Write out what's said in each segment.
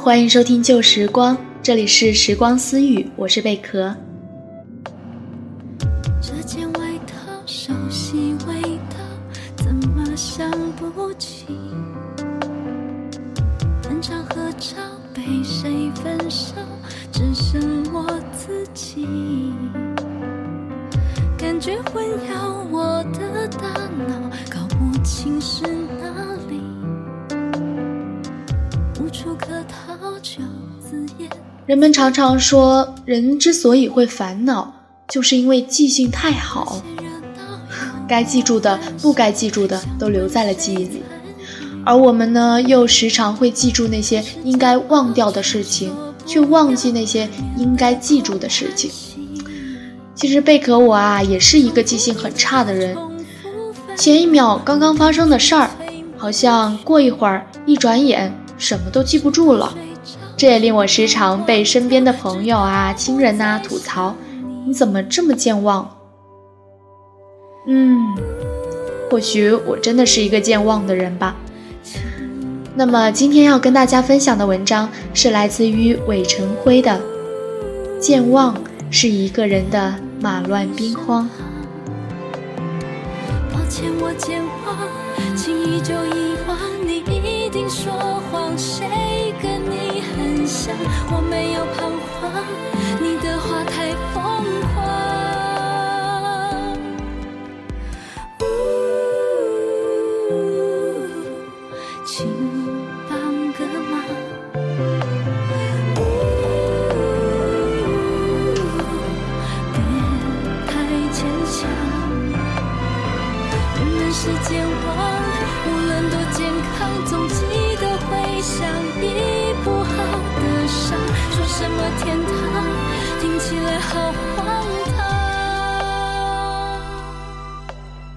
欢迎收听旧时光，这里是时光私语，我是贝壳。这件外套熟悉味道，怎么想不起？分场合照被谁焚烧，只剩我自己。感觉混人们常常说，人之所以会烦恼，就是因为记性太好，该记住的、不该记住的都留在了记忆里。而我们呢，又时常会记住那些应该忘掉的事情，却忘记那些应该记住的事情。其实贝壳我啊，也是一个记性很差的人。前一秒刚刚发生的事儿，好像过一会儿一转眼什么都记不住了。这也令我时常被身边的朋友啊、亲人呐吐槽：“你怎么这么健忘？”嗯，或许我真的是一个健忘的人吧。那么今天要跟大家分享的文章是来自于韦晨辉的《健忘是一个人的》。马乱兵荒。欠，我健忘，轻易就遗忘。你一定说谎，谁跟你很像？我没有彷徨，你的话太疯狂。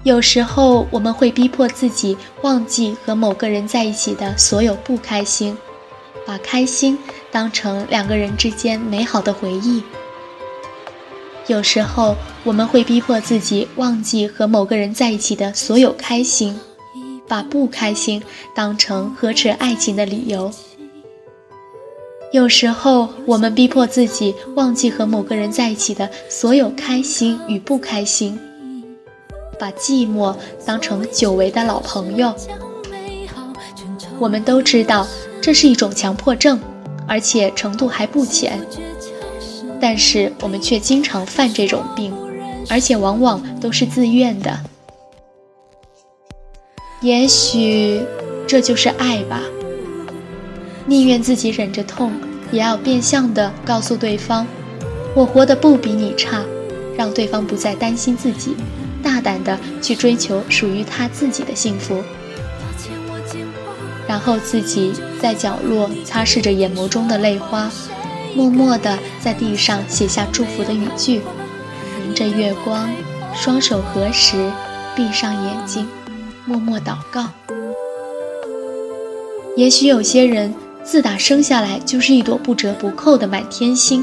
有时候我们会逼迫自己忘记和某个人在一起的所有不开心，把开心当成两个人之间美好的回忆。有时候我们会逼迫自己忘记和某个人在一起的所有开心，把不开心当成呵斥爱情的理由。有时候我们逼迫自己忘记和某个人在一起的所有开心与不开心。把寂寞当成久违的老朋友，我们都知道这是一种强迫症，而且程度还不浅。但是我们却经常犯这种病，而且往往都是自愿的。也许这就是爱吧，宁愿自己忍着痛，也要变相的告诉对方，我活得不比你差，让对方不再担心自己。大胆的去追求属于他自己的幸福，然后自己在角落擦拭着眼眸中的泪花，默默的在地上写下祝福的语句，迎着月光，双手合十，闭上眼睛，默默祷告。也许有些人自打生下来就是一朵不折不扣的满天星。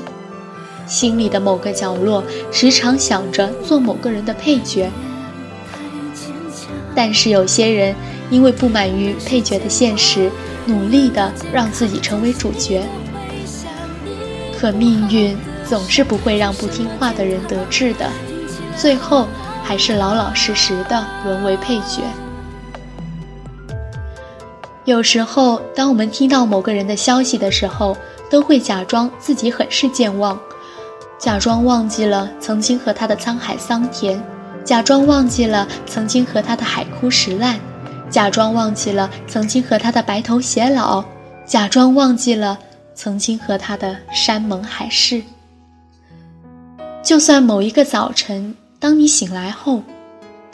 心里的某个角落，时常想着做某个人的配角。但是有些人因为不满于配角的现实，努力的让自己成为主角。可命运总是不会让不听话的人得志的，最后还是老老实实的沦为配角。有时候，当我们听到某个人的消息的时候，都会假装自己很是健忘。假装忘记了曾经和他的沧海桑田，假装忘记了曾经和他的海枯石烂，假装忘记了曾经和他的白头偕老，假装忘记了曾经和他的山盟海誓。就算某一个早晨，当你醒来后，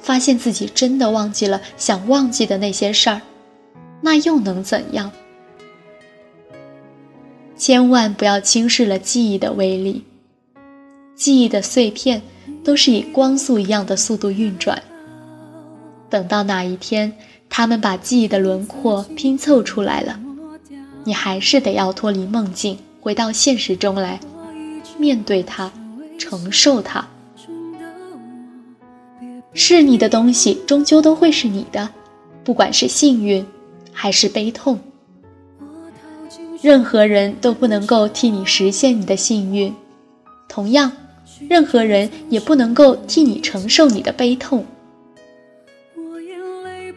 发现自己真的忘记了想忘记的那些事儿，那又能怎样？千万不要轻视了记忆的威力。记忆的碎片都是以光速一样的速度运转。等到哪一天，他们把记忆的轮廓拼凑出来了，你还是得要脱离梦境，回到现实中来，面对它，承受它。是你的东西，终究都会是你的，不管是幸运，还是悲痛。任何人都不能够替你实现你的幸运，同样，任何人也不能够替你承受你的悲痛。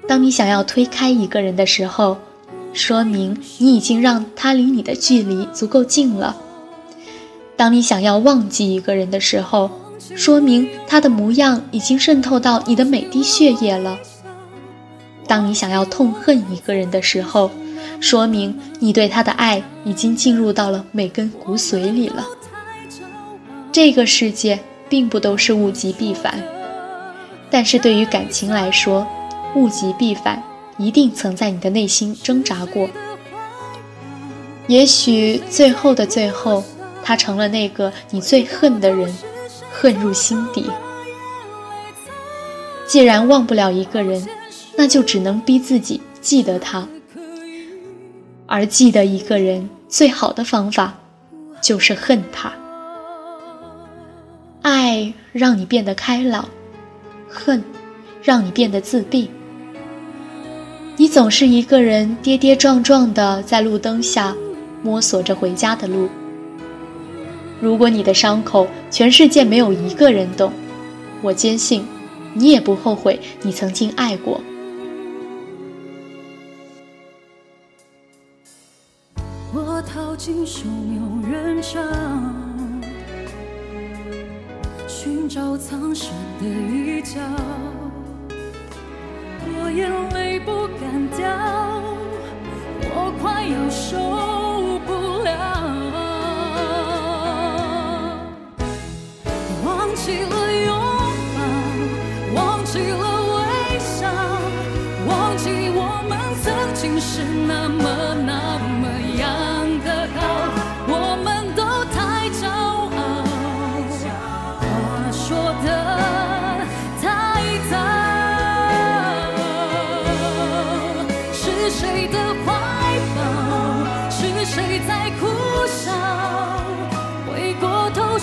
当你想要推开一个人的时候，说明你已经让他离你的距离足够近了；当你想要忘记一个人的时候，说明他的模样已经渗透到你的每滴血液了；当你想要痛恨一个人的时候，说明你对他的爱已经进入到了每根骨髓里了。这个世界并不都是物极必反，但是对于感情来说，物极必反，一定曾在你的内心挣扎过。也许最后的最后，他成了那个你最恨的人，恨入心底。既然忘不了一个人，那就只能逼自己记得他。而记得一个人最好的方法，就是恨他。爱让你变得开朗，恨让你变得自闭。你总是一个人跌跌撞撞的在路灯下摸索着回家的路。如果你的伤口全世界没有一个人懂，我坚信，你也不后悔你曾经爱过。我逃进汹涌人潮，寻找藏身的一角。我眼泪不敢掉，我快要受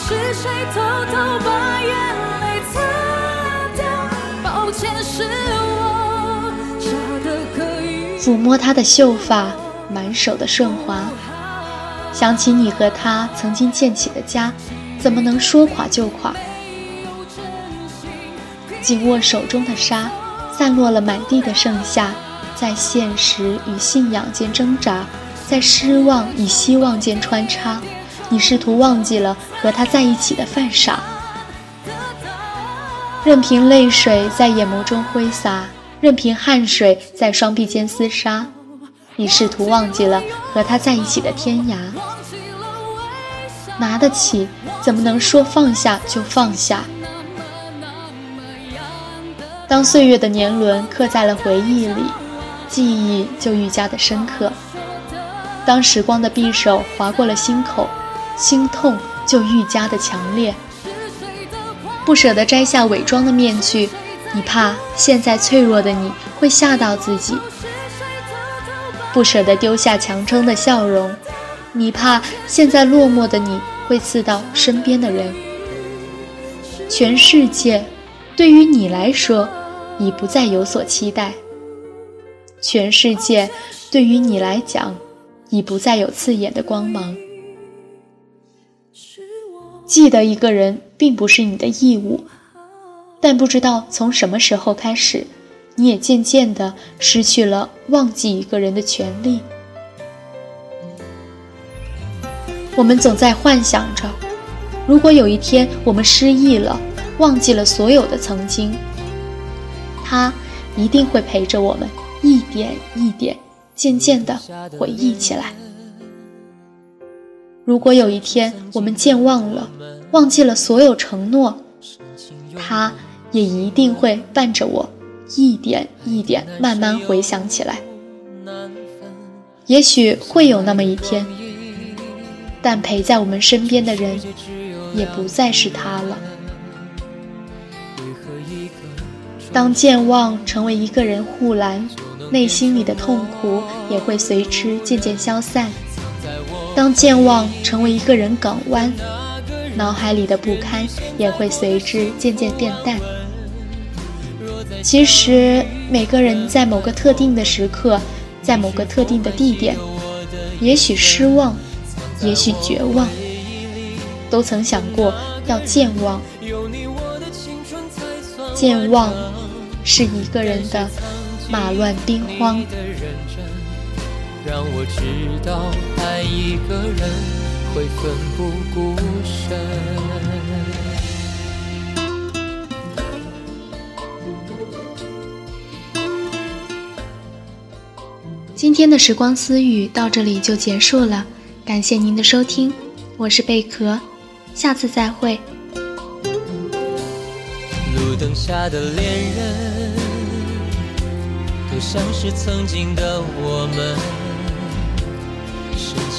是谁偷偷把眼泪擦掉？抱歉，是我傻得可以。抚摸她的秀发，满手的顺滑，想起你和他曾经建起的家，怎么能说垮就垮？紧握手中的沙，散落了满地的盛夏。在现实与信仰间挣扎，在失望与希望间穿插，你试图忘记了和他在一起的犯傻，任凭泪水在眼眸中挥洒，任凭汗水在双臂间厮杀，你试图忘记了和他在一起的天涯。拿得起，怎么能说放下就放下？当岁月的年轮刻在了回忆里。记忆就愈加的深刻。当时光的匕首划过了心口，心痛就愈加的强烈。不舍得摘下伪装的面具，你怕现在脆弱的你会吓到自己；不舍得丢下强撑的笑容，你怕现在落寞的你会刺到身边的人。全世界，对于你来说，已不再有所期待。全世界对于你来讲，已不再有刺眼的光芒。记得一个人并不是你的义务，但不知道从什么时候开始，你也渐渐的失去了忘记一个人的权利。我们总在幻想着，如果有一天我们失忆了，忘记了所有的曾经，他一定会陪着我们。一点一点，渐渐地回忆起来。如果有一天我们健忘了，忘记了所有承诺，他也一定会伴着我，一点一点慢慢回想起来。也许会有那么一天，但陪在我们身边的人，也不再是他了。当健忘成为一个人护栏。内心里的痛苦也会随之渐渐消散。当健忘成为一个人港湾，脑海里的不堪也会随之渐渐变淡。其实，每个人在某个特定的时刻，在某个特定的地点，也许失望，也许绝望，都曾想过要健忘。健忘是一个人的马乱兵荒。让我知道爱一个人会奋不顾身。今天的时光私语到这里就结束了，感谢您的收听，我是贝壳，下次再会。路灯下的恋人，都像是曾经的我们。